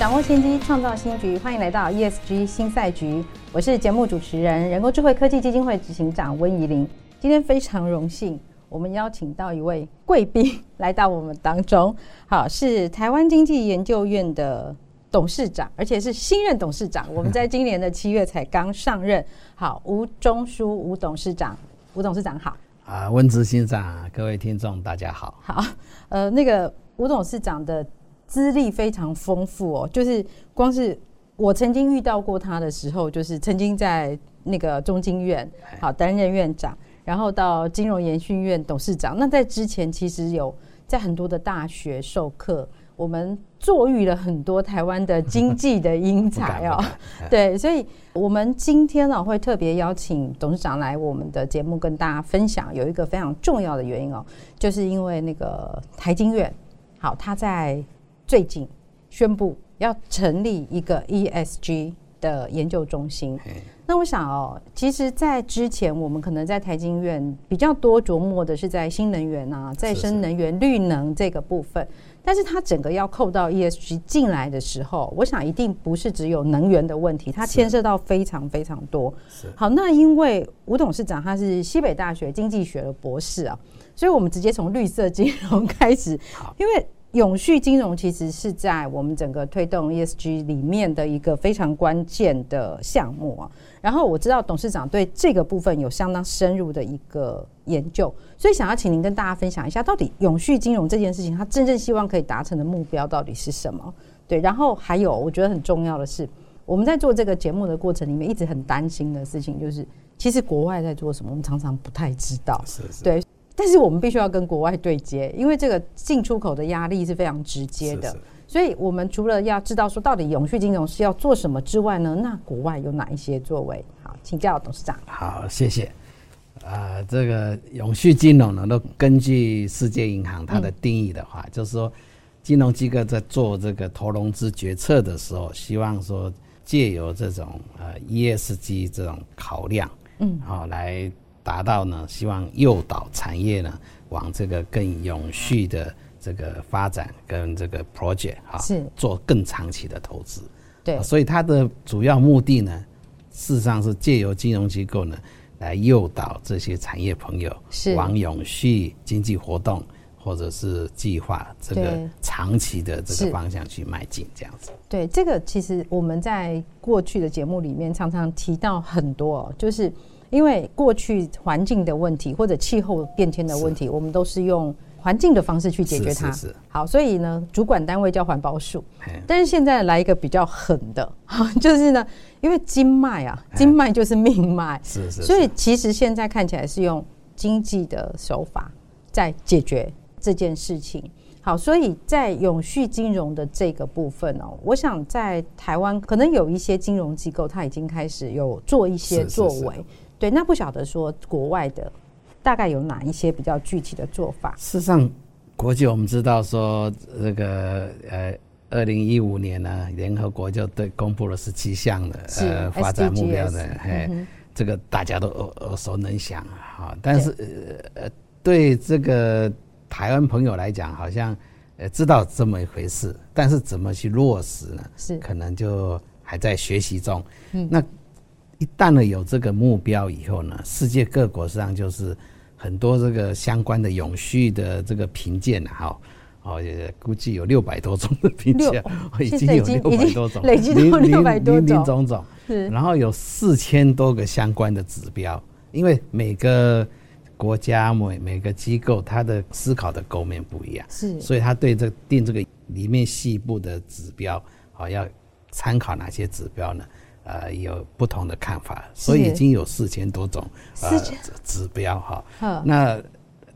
掌握先机，创造新局。欢迎来到 ESG 新赛局。我是节目主持人，人工智慧科技基金会执行长温怡玲。今天非常荣幸，我们邀请到一位贵宾来到我们当中。好，是台湾经济研究院的董事长，而且是新任董事长。我们在今年的七月才刚上任。好，吴中书吴董事长，吴董事长好。啊，温执行长，各位听众，大家好。好，呃，那个吴董事长的。资历非常丰富哦，就是光是我曾经遇到过他的时候，就是曾经在那个中经院好担任院长，然后到金融研训院董事长。那在之前其实有在很多的大学授课，我们坐育了很多台湾的经济的英才哦。对，所以我们今天呢会特别邀请董事长来我们的节目跟大家分享，有一个非常重要的原因哦，就是因为那个台经院好，他在。最近宣布要成立一个 ESG 的研究中心。那我想哦，其实，在之前我们可能在台经院比较多琢磨的是在新能源啊、再生能源、绿能这个部分。但是它整个要扣到 ESG 进来的时候，我想一定不是只有能源的问题，它牵涉到非常非常多。好，那因为吴董事长他是西北大学经济学的博士啊，所以我们直接从绿色金融开始，因为。永续金融其实是在我们整个推动 ESG 里面的一个非常关键的项目啊。然后我知道董事长对这个部分有相当深入的一个研究，所以想要请您跟大家分享一下，到底永续金融这件事情，他真正希望可以达成的目标到底是什么？对，然后还有我觉得很重要的是，我们在做这个节目的过程里面，一直很担心的事情就是，其实国外在做什么，我们常常不太知道。是是。对。但是我们必须要跟国外对接，因为这个进出口的压力是非常直接的。所以，我们除了要知道说到底永续金融是要做什么之外呢，那国外有哪一些作为？好，请教董事长。好，谢谢。啊、呃，这个永续金融呢，都根据世界银行它的定义的话，嗯、就是说，金融机构在做这个投融资决策的时候，希望说借由这种呃 ESG 这种考量，嗯，好来。达到呢，希望诱导产业呢往这个更永续的这个发展跟这个 project 哈，是做更长期的投资。对，所以它的主要目的呢，事实上是借由金融机构呢来诱导这些产业朋友是往永续经济活动或者是计划这个长期的这个方向去迈进，这样子。对，这个其实我们在过去的节目里面常常提到很多，就是。因为过去环境的问题或者气候变迁的问题，我们都是用环境的方式去解决它。是是是。好，所以呢，主管单位叫环保署。但是现在来一个比较狠的，就是呢，因为经脉啊，经脉就是命脉。是是是。所以其实现在看起来是用经济的手法在解决这件事情。好，所以在永续金融的这个部分哦，我想在台湾可能有一些金融机构，它已经开始有做一些作为。是是是。对，那不晓得说国外的大概有哪一些比较具体的做法？事实上，国际我们知道说，这个呃，二零一五年呢，联合国就对公布了十七项的呃发展目标的，嘿，嗯、这个大家都耳耳熟能详啊。但是呃呃，对这个台湾朋友来讲，好像呃知道这么一回事，但是怎么去落实呢？是可能就还在学习中。嗯，那。一旦呢有这个目标以后呢，世界各国实际上就是很多这个相关的永续的这个评鉴哈，哦也估计有六百多种的评价，已经有六百多种，累积到六百多种，林林总总。是，然后有四千多个相关的指标，因为每个国家每每个机构它的思考的构面不一样，是，所以他对这定这个里面细部的指标，好要参考哪些指标呢？呃，有不同的看法，所以已经有四千多种呃指标哈。那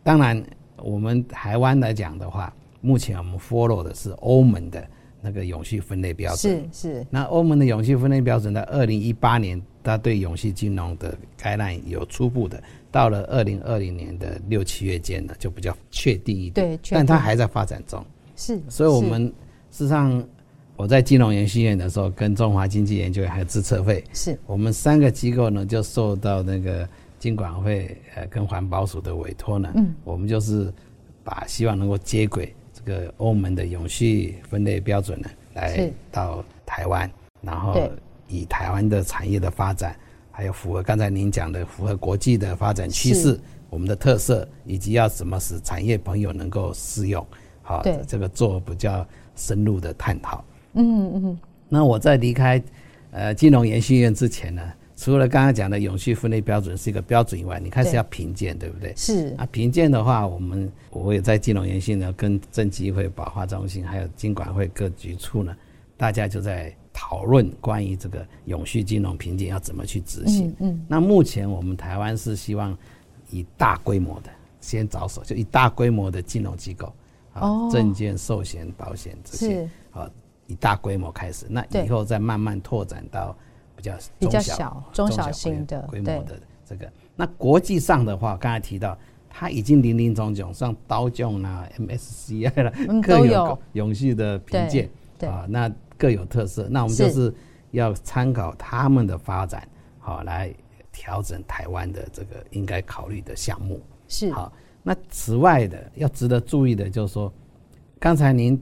当然，我们台湾来讲的话，目前我们 follow 的是欧盟的那个永续分类标准。是是。那欧盟的永续分类标准在二零一八年，它对永续金融的概览有初步的，到了二零二零年的六七月间呢，就比较确定一点。对，但它还在发展中。是。所以我们事实上，我在金融研训院的时候，跟中华经济研究院还有资策会，是。我们三个机构呢，就受到那个金管会呃跟环保署的委托呢，嗯，我们就是把希望能够接轨。这个欧盟的永续分类标准呢，来到台湾，然后以台湾的产业的发展，还有符合刚才您讲的符合国际的发展趋势，我们的特色，以及要怎么使产业朋友能够适用，好，这个做比较深入的探讨。嗯嗯。那我在离开呃金融研训院之前呢，除了刚刚讲的永续分类标准是一个标准以外，你开始要评鉴，对不对？是啊，评鉴的话，我们我也在金融研训呢，跟证监会、保化中心还有金管会各局处呢，大家就在讨论关于这个永续金融评鉴要怎么去执行。嗯，嗯。那目前我们台湾是希望以大规模的先着手，就以大规模的金融机构啊，证券、寿险、保险这些啊，以大规模开始，那以后再慢慢拓展到。比较比较小中小型的规模的这个，那国际上的话，刚才提到，它已经林林总总，像刀琼啦、MSCI 啦，各有永续的评鉴啊，那各有特色。那我们就是要参考他们的发展，好来调整台湾的这个应该考虑的项目。是好。那此外的要值得注意的，就是说，刚才您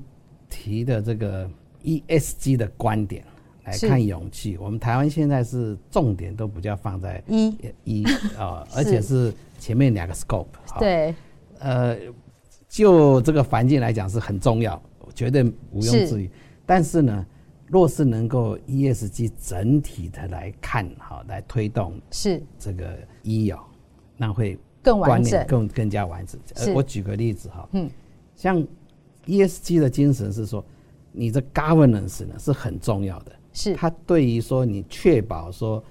提的这个 ESG 的观点。来看勇气，我们台湾现在是重点都比较放在一。一啊，而且是。前面两个 scope。对，呃，就这个环境来讲是很重要，绝对毋庸置疑。但是呢，若是能够 ESG 整体的来看，哈，来推动是。这个 E 哦，那会更完整，更更加完整。我举个例子哈，嗯，像 ESG 的精神是说，你的 governance 呢是很重要的。是它对于说你确保说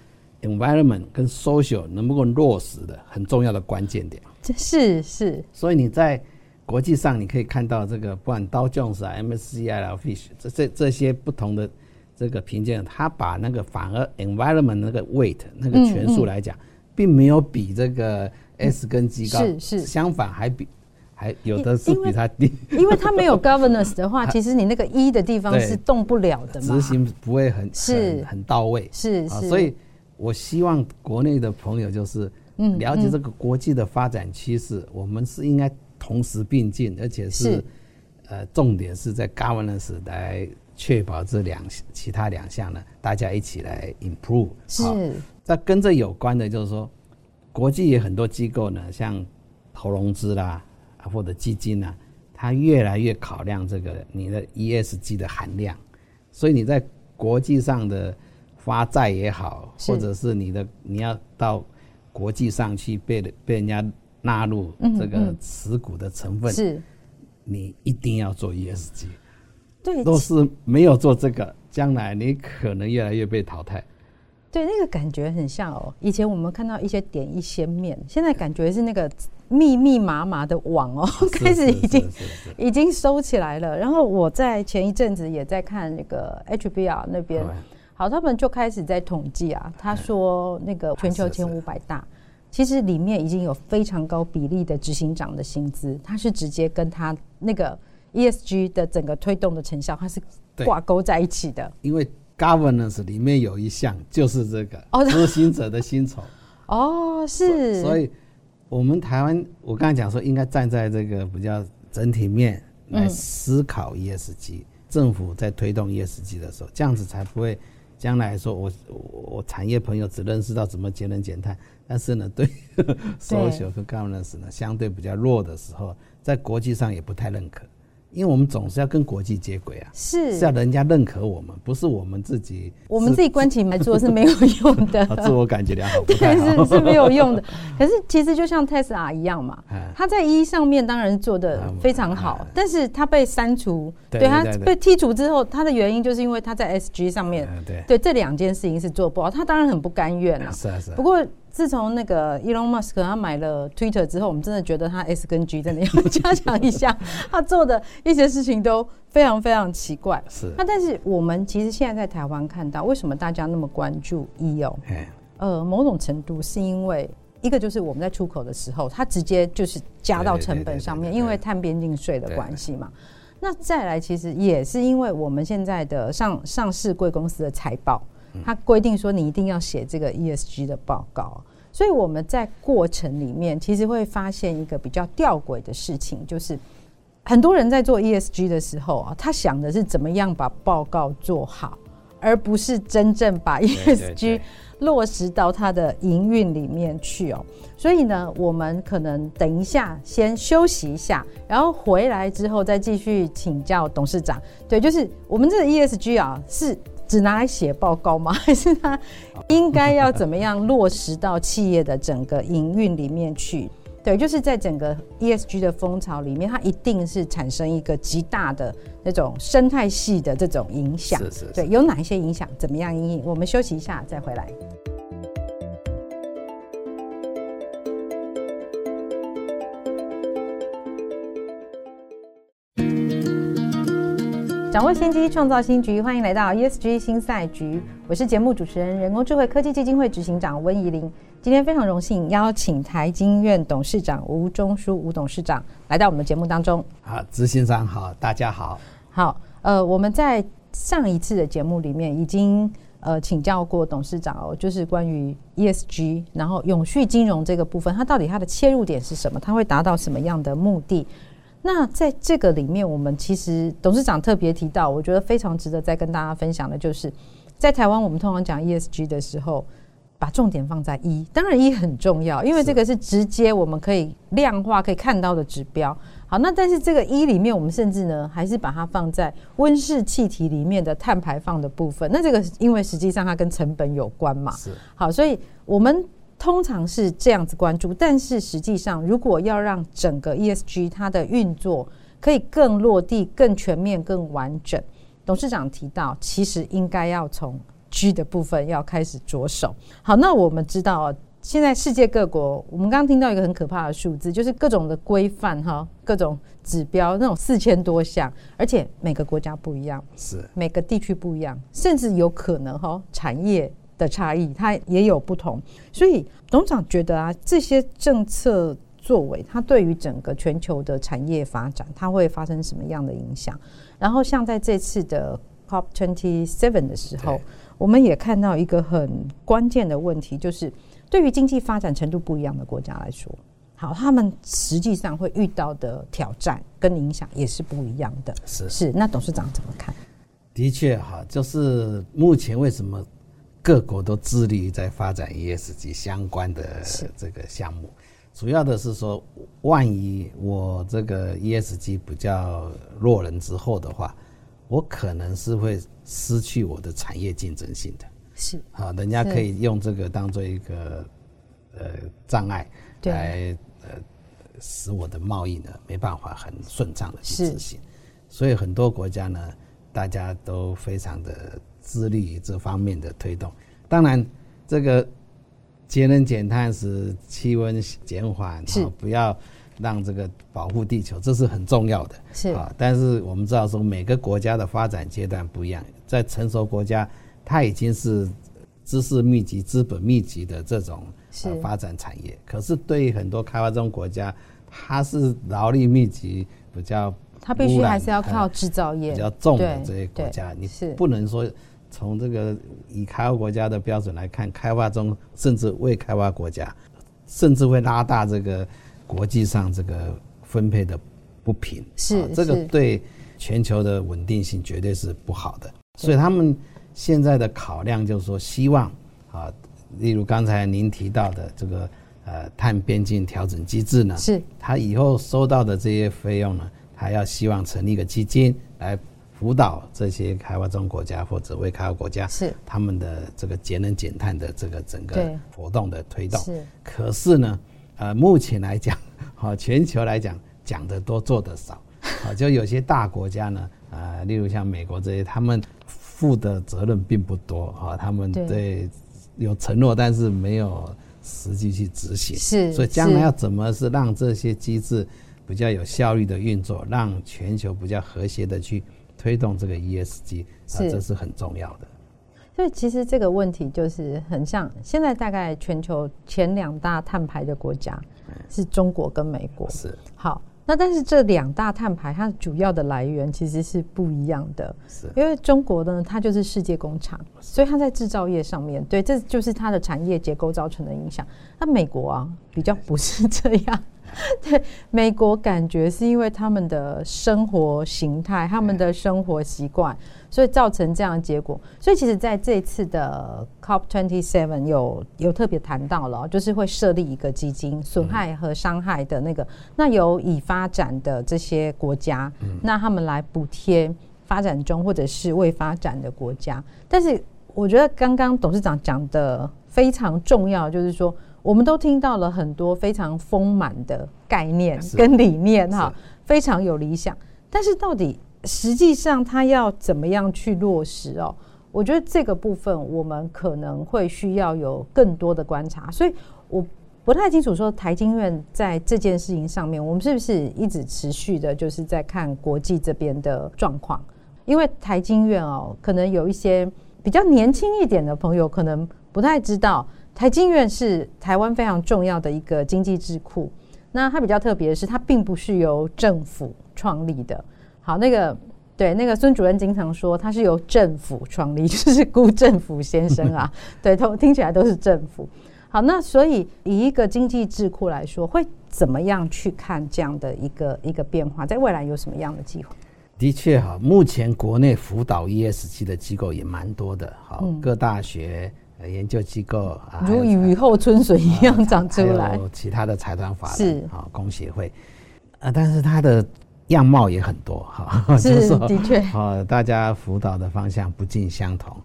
environment 跟 social 能不能落实的很重要的关键点。是是。所以你在国际上你可以看到这个，不管 Dow Jones 啊、MSCI 啊、Fitch 这这这些不同的这个评鉴，它把那个反而 environment 那个 weight 那个权数来讲，并没有比这个 S 跟 G 高，是是，相反还比。还有的是比它低，因为它没有 governance 的话，其实你那个一的地方是动不了的嘛，执行不会很是很很到位，是是。所以我希望国内的朋友就是了解这个国际的发展趋势，我们是应该同时并进，而且是呃重点是在 governance 来确保这两其他两项呢，大家一起来 improve。是。那跟这有关的就是说，国际也很多机构呢，像投融资啦。或者基金呢、啊，它越来越考量这个你的 ESG 的含量，所以你在国际上的发债也好，或者是你的你要到国际上去被被人家纳入这个持股的成分，是，你一定要做 ESG。对，若是没有做这个，将来你可能越来越被淘汰。对，那个感觉很像哦。以前我们看到一些点一些面，现在感觉是那个密密麻麻的网哦，开始已经已经收起来了。然后我在前一阵子也在看那个 HBR 那边，好，他们就开始在统计啊。他说那个全球前五百大，其实里面已经有非常高比例的执行长的薪资，他是直接跟他那个 ESG 的整个推动的成效，它是挂钩在一起的，因为。Governance 里面有一项就是这个执行者的薪酬。哦，是，所以我们台湾，我刚才讲说应该站在这个比较整体面来思考 ESG，政府在推动 ESG 的时候，这样子才不会将来说我我产业朋友只认识到怎么节能减碳，但是呢，对。social 和 governance 呢相对比较弱的时候，在国际上也不太认可。因为我们总是要跟国际接轨啊，是。是要人家认可我们，不是我们自己，我们自己关起门来做是没有用的，自我感觉良好，对，是是没有用的。可是其实就像 Tesla 一样嘛，他在 E 上面当然做的非常好，但是他被删除，对他被剔除之后，他的原因就是因为他在 SG 上面，对。对这两件事情是做不好，他当然很不甘愿啊。是啊是。不过自从那个 Elon Musk 他买了 Twitter 之后，我们真的觉得他 S 跟 G 真的要加强一下，他做的一些事情都非常非常奇怪。是。那但是我们其实现在在台湾看到，为什么大家那么关注 E 哦？呃，某种程度是因为一个就是我们在出口的时候，它直接就是加到成本上面，因为碳边境税的关系嘛。那再来，其实也是因为我们现在的上上市贵公司的财报。它规定说你一定要写这个 ESG 的报告，所以我们在过程里面其实会发现一个比较吊诡的事情，就是很多人在做 ESG 的时候啊，他想的是怎么样把报告做好，而不是真正把 ESG 落实到他的营运里面去哦。所以呢，我们可能等一下先休息一下，然后回来之后再继续请教董事长。对，就是我们这个 ESG 啊是。只拿来写报告吗？还是它应该要怎么样落实到企业的整个营运里面去？对，就是在整个 ESG 的风潮里面，它一定是产生一个极大的那种生态系的这种影响。是是是。对，有哪一些影响？怎么样？我们休息一下再回来。掌握先机，创造新局，欢迎来到 ESG 新赛局。我是节目主持人、人工智慧科技基金会执行长温怡玲。今天非常荣幸邀请台经院董事长吴中书吴董事长来到我们的节目当中。好，执行长好，大家好。好，呃，我们在上一次的节目里面已经呃请教过董事长哦，就是关于 ESG，然后永续金融这个部分，它到底它的切入点是什么？它会达到什么样的目的？那在这个里面，我们其实董事长特别提到，我觉得非常值得再跟大家分享的，就是在台湾，我们通常讲 ESG 的时候，把重点放在 E，当然 E 很重要，因为这个是直接我们可以量化、可以看到的指标。好，那但是这个 E 里面，我们甚至呢，还是把它放在温室气体里面的碳排放的部分。那这个因为实际上它跟成本有关嘛，是好，所以我们。通常是这样子关注，但是实际上，如果要让整个 ESG 它的运作可以更落地、更全面、更完整，董事长提到，其实应该要从 G 的部分要开始着手。好，那我们知道，现在世界各国，我们刚刚听到一个很可怕的数字，就是各种的规范哈，各种指标那种四千多项，而且每个国家不一样，是每个地区不一样，甚至有可能哈产业。的差异，它也有不同，所以董事长觉得啊，这些政策作为，它对于整个全球的产业发展，它会发生什么样的影响？然后像在这次的 COP twenty seven 的时候，我们也看到一个很关键的问题，就是对于经济发展程度不一样的国家来说，好，他们实际上会遇到的挑战跟影响也是不一样的。是是，那董事长怎么看？的确哈，就是目前为什么？各国都致力于在发展 ESG 相关的这个项目，主要的是说，万一我这个 ESG 比较弱人之后的话，我可能是会失去我的产业竞争性的。是啊，人家可以用这个当做一个呃障碍来呃使我的贸易呢没办法很顺畅的去执行。所以很多国家呢，大家都非常的。致力于这方面的推动，当然，这个节能减碳使气温减缓，是不要让这个保护地球，这是很重要的。是啊，但是我们知道说，每个国家的发展阶段不一样，在成熟国家，它已经是知识密集、资本密集的这种呃发展产业。可是对于很多开发中国家，它是劳力密集，比较它必须还是要靠制造业比较重的这些国家，你不能说。从这个以开发国家的标准来看，开发中甚至未开发国家，甚至会拉大这个国际上这个分配的不平。是，啊、这个对全球的稳定性绝对是不好的。所以他们现在的考量就是说，希望啊，例如刚才您提到的这个呃碳边境调整机制呢，是，他以后收到的这些费用呢，还要希望成立一个基金来。辅导这些开发中国家或者未开发国家，是。他们的这个节能减碳的这个整个活动的推动。是，可是呢，呃，目前来讲，哈，全球来讲，讲的多做的少，啊，就有些大国家呢，啊，例如像美国这些，他们负的责任并不多，哈，他们对有承诺，但是没有实际去执行。是，所以将来要怎么是让这些机制比较有效率的运作，让全球比较和谐的去推动这个 ESG，啊，这是很重要的。所以其实这个问题就是很像现在大概全球前两大碳排的国家是中国跟美国。是，好。那但是这两大碳排，它主要的来源其实是不一样的。是，因为中国呢，它就是世界工厂，所以它在制造业上面，对，这就是它的产业结构造成的影响。那美国啊，比较不是这样。对，美国感觉是因为他们的生活形态、他们的生活习惯，所以造成这样的结果。所以其实在这一次的 COP Twenty Seven 有有特别谈到了，就是会设立一个基金，损害和伤害的那个，那由已发展的这些国家，那他们来补贴发展中或者是未发展的国家。但是我觉得刚刚董事长讲的非常重要，就是说。我们都听到了很多非常丰满的概念跟理念哈，非常有理想。但是到底实际上它要怎么样去落实哦？我觉得这个部分我们可能会需要有更多的观察。所以我不太清楚说台经院在这件事情上面，我们是不是一直持续的就是在看国际这边的状况？因为台经院哦，可能有一些比较年轻一点的朋友可能不太知道。台经院是台湾非常重要的一个经济智库，那它比较特别的是，它并不是由政府创立的。好，那个对，那个孙主任经常说，它是由政府创立，就是辜政府先生啊，对，都听起来都是政府。好，那所以以一个经济智库来说，会怎么样去看这样的一个一个变化？在未来有什么样的计划？的确哈，目前国内辅导 ESG 的机构也蛮多的，好，各大学。研究机构啊，如雨后春笋一样长出来。还有其他的财团法人啊，工协会啊，但是它的样貌也很多哈。是，的确。啊，大家辅导的方向不尽相同。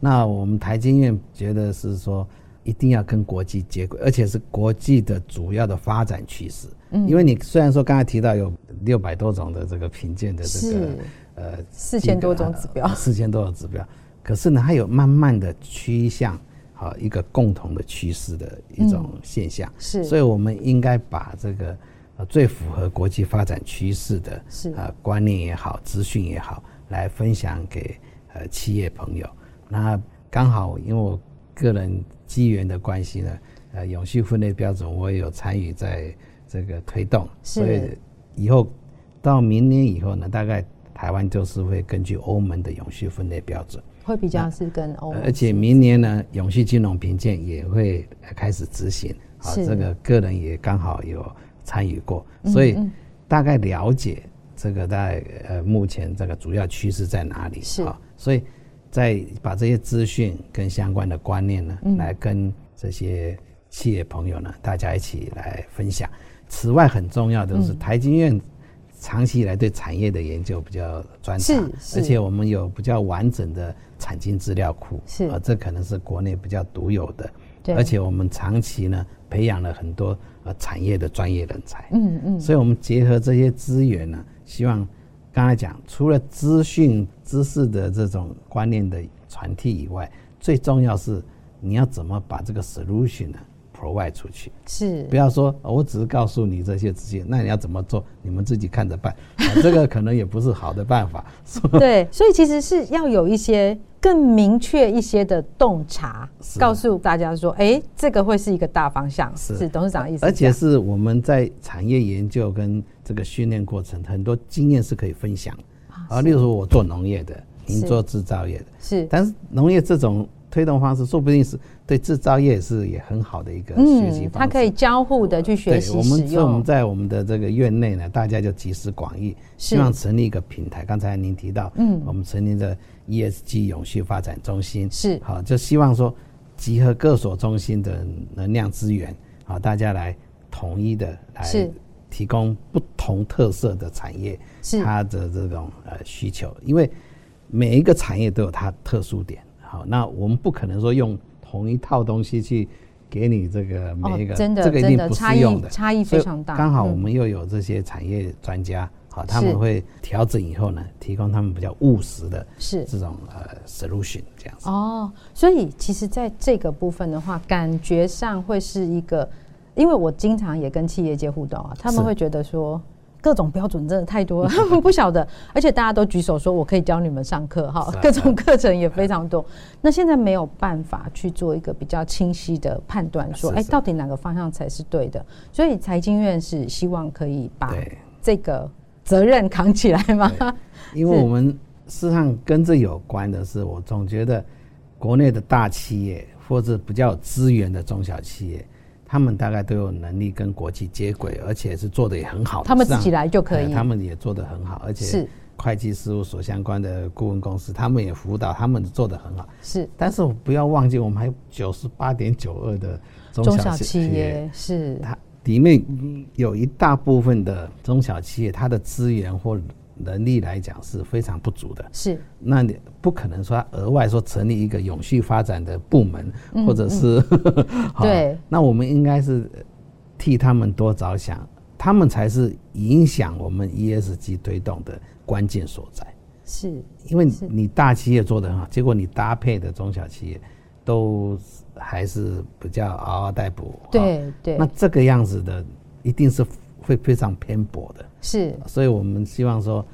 那我们台经院觉得是说，一定要跟国际接轨，而且是国际的主要的发展趋势。嗯。因为你虽然说刚才提到有六百多种的这个评鉴的这个呃四千多种指标，四千多种指标。可是呢，它有慢慢的趋向，啊一个共同的趋势的一种现象。嗯、是，所以我们应该把这个呃最符合国际发展趋势的是啊观念也好，资讯也好，来分享给呃企业朋友。那刚好因为我个人机缘的关系呢，呃永续分类标准我也有参与在这个推动，所以以后到明年以后呢，大概台湾就是会根据欧盟的永续分类标准。会比较是跟欧，而且明年呢，永续金融评鉴也会开始执行。啊，这个个人也刚好有参与过，所以大概了解这个在呃目前这个主要趋势在哪里。是啊，所以再把这些资讯跟相关的观念呢，来跟这些企业朋友呢，大家一起来分享。此外，很重要的是台经院。长期以来对产业的研究比较专长，而且我们有比较完整的产经资料库，是。啊，这可能是国内比较独有的。对，而且我们长期呢培养了很多呃产业的专业人才，嗯嗯，所以我们结合这些资源呢，希望刚才讲除了资讯知识的这种观念的传递以外，最重要是你要怎么把这个 solution 呢？provide 出去是，不要说我只是告诉你这些资讯，那你要怎么做，你们自己看着办。啊、这个可能也不是好的办法。对，所以其实是要有一些更明确一些的洞察，告诉大家说，哎，这个会是一个大方向。是，是董事长的意思。而且是我们在产业研究跟这个训练过程，很多经验是可以分享。啊，例如说我做农业的，您做制造业的，是，但是农业这种。推动方式说不定是对制造业是也很好的一个学习方式，它可以交互的去学习使用。我们所以我们在我们的这个院内呢，大家就集思广益，希望成立一个平台。刚才您提到，嗯，我们成立的 ESG 永续发展中心。是。好，就希望说集合各所中心的能量资源，好，大家来统一的来提供不同特色的产业，是。它的这种呃需求，因为每一个产业都有它特殊点。好，那我们不可能说用同一套东西去给你这个每一个，哦、真的这个一定不适用的，差异非常大。刚好我们又有这些产业专家，好，他们会调整以后呢，提供他们比较务实的，是这种呃 solution 这样子。哦，所以其实在这个部分的话，感觉上会是一个，因为我经常也跟企业界互动啊，他们会觉得说。各种标准真的太多了，他们不晓得，而且大家都举手说我可以教你们上课哈，各种课程也非常多。那现在没有办法去做一个比较清晰的判断，说哎，到底哪个方向才是对的？所以财经院是希望可以把这个责任扛起来吗？因为我们事实上跟这有关的是，我总觉得国内的大企业或者比较有资源的中小企业。他们大概都有能力跟国际接轨，而且是做的也很好。他们自己来就可以。他们也做的很好，而且是会计事务所相关的顾问公司，他们也辅导，他们做的很好。是，但是我不要忘记，我们还有九十八点九二的中小企业，是它里面有一大部分的中小企业，它的资源或能力来讲是非常不足的。是，那你不可能说额外说成立一个永续发展的部门，或者是、嗯嗯、对。那我们应该是替他们多着想，他们才是影响我们 ESG 推动的关键所在。是，因为你大企业做得很好，结果你搭配的中小企业都还是比较嗷嗷待哺。对对。那这个样子的一定是会非常偏薄的。是，所以我们希望说，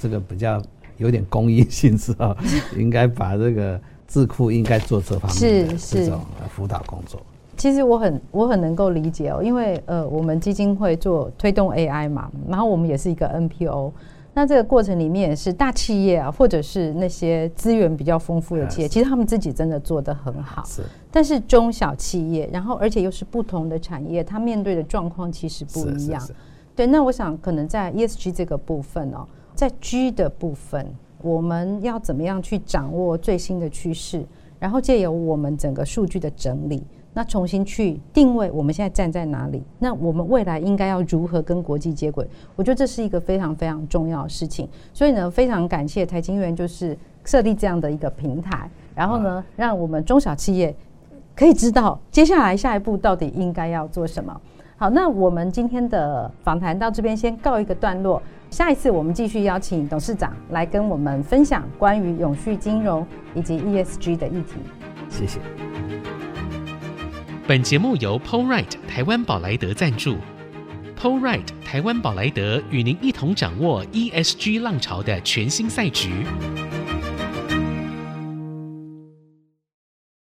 这个比较有点公益性质啊，应该把这个智库应该做这方面的这种辅导工作。其实我很我很能够理解哦，因为呃，我们基金会做推动 AI 嘛，然后我们也是一个 NPO，那这个过程里面也是大企业啊，或者是那些资源比较丰富的企业，其实他们自己真的做得很好。是，但是中小企业，然后而且又是不同的产业，它面对的状况其实不一样。对，那我想可能在 ESG 这个部分哦，在 G 的部分，我们要怎么样去掌握最新的趋势，然后借由我们整个数据的整理，那重新去定位我们现在站在哪里，那我们未来应该要如何跟国际接轨？我觉得这是一个非常非常重要的事情。所以呢，非常感谢台经院就是设立这样的一个平台，然后呢，让我们中小企业可以知道接下来下一步到底应该要做什么。好，那我们今天的访谈到这边先告一个段落。下一次我们继续邀请董事长来跟我们分享关于永续金融以及 ESG 的议题。谢谢。本节目由 Polright 台湾宝莱德赞助 Polright 台湾宝莱德与您一同掌握 ESG 浪潮的全新赛局。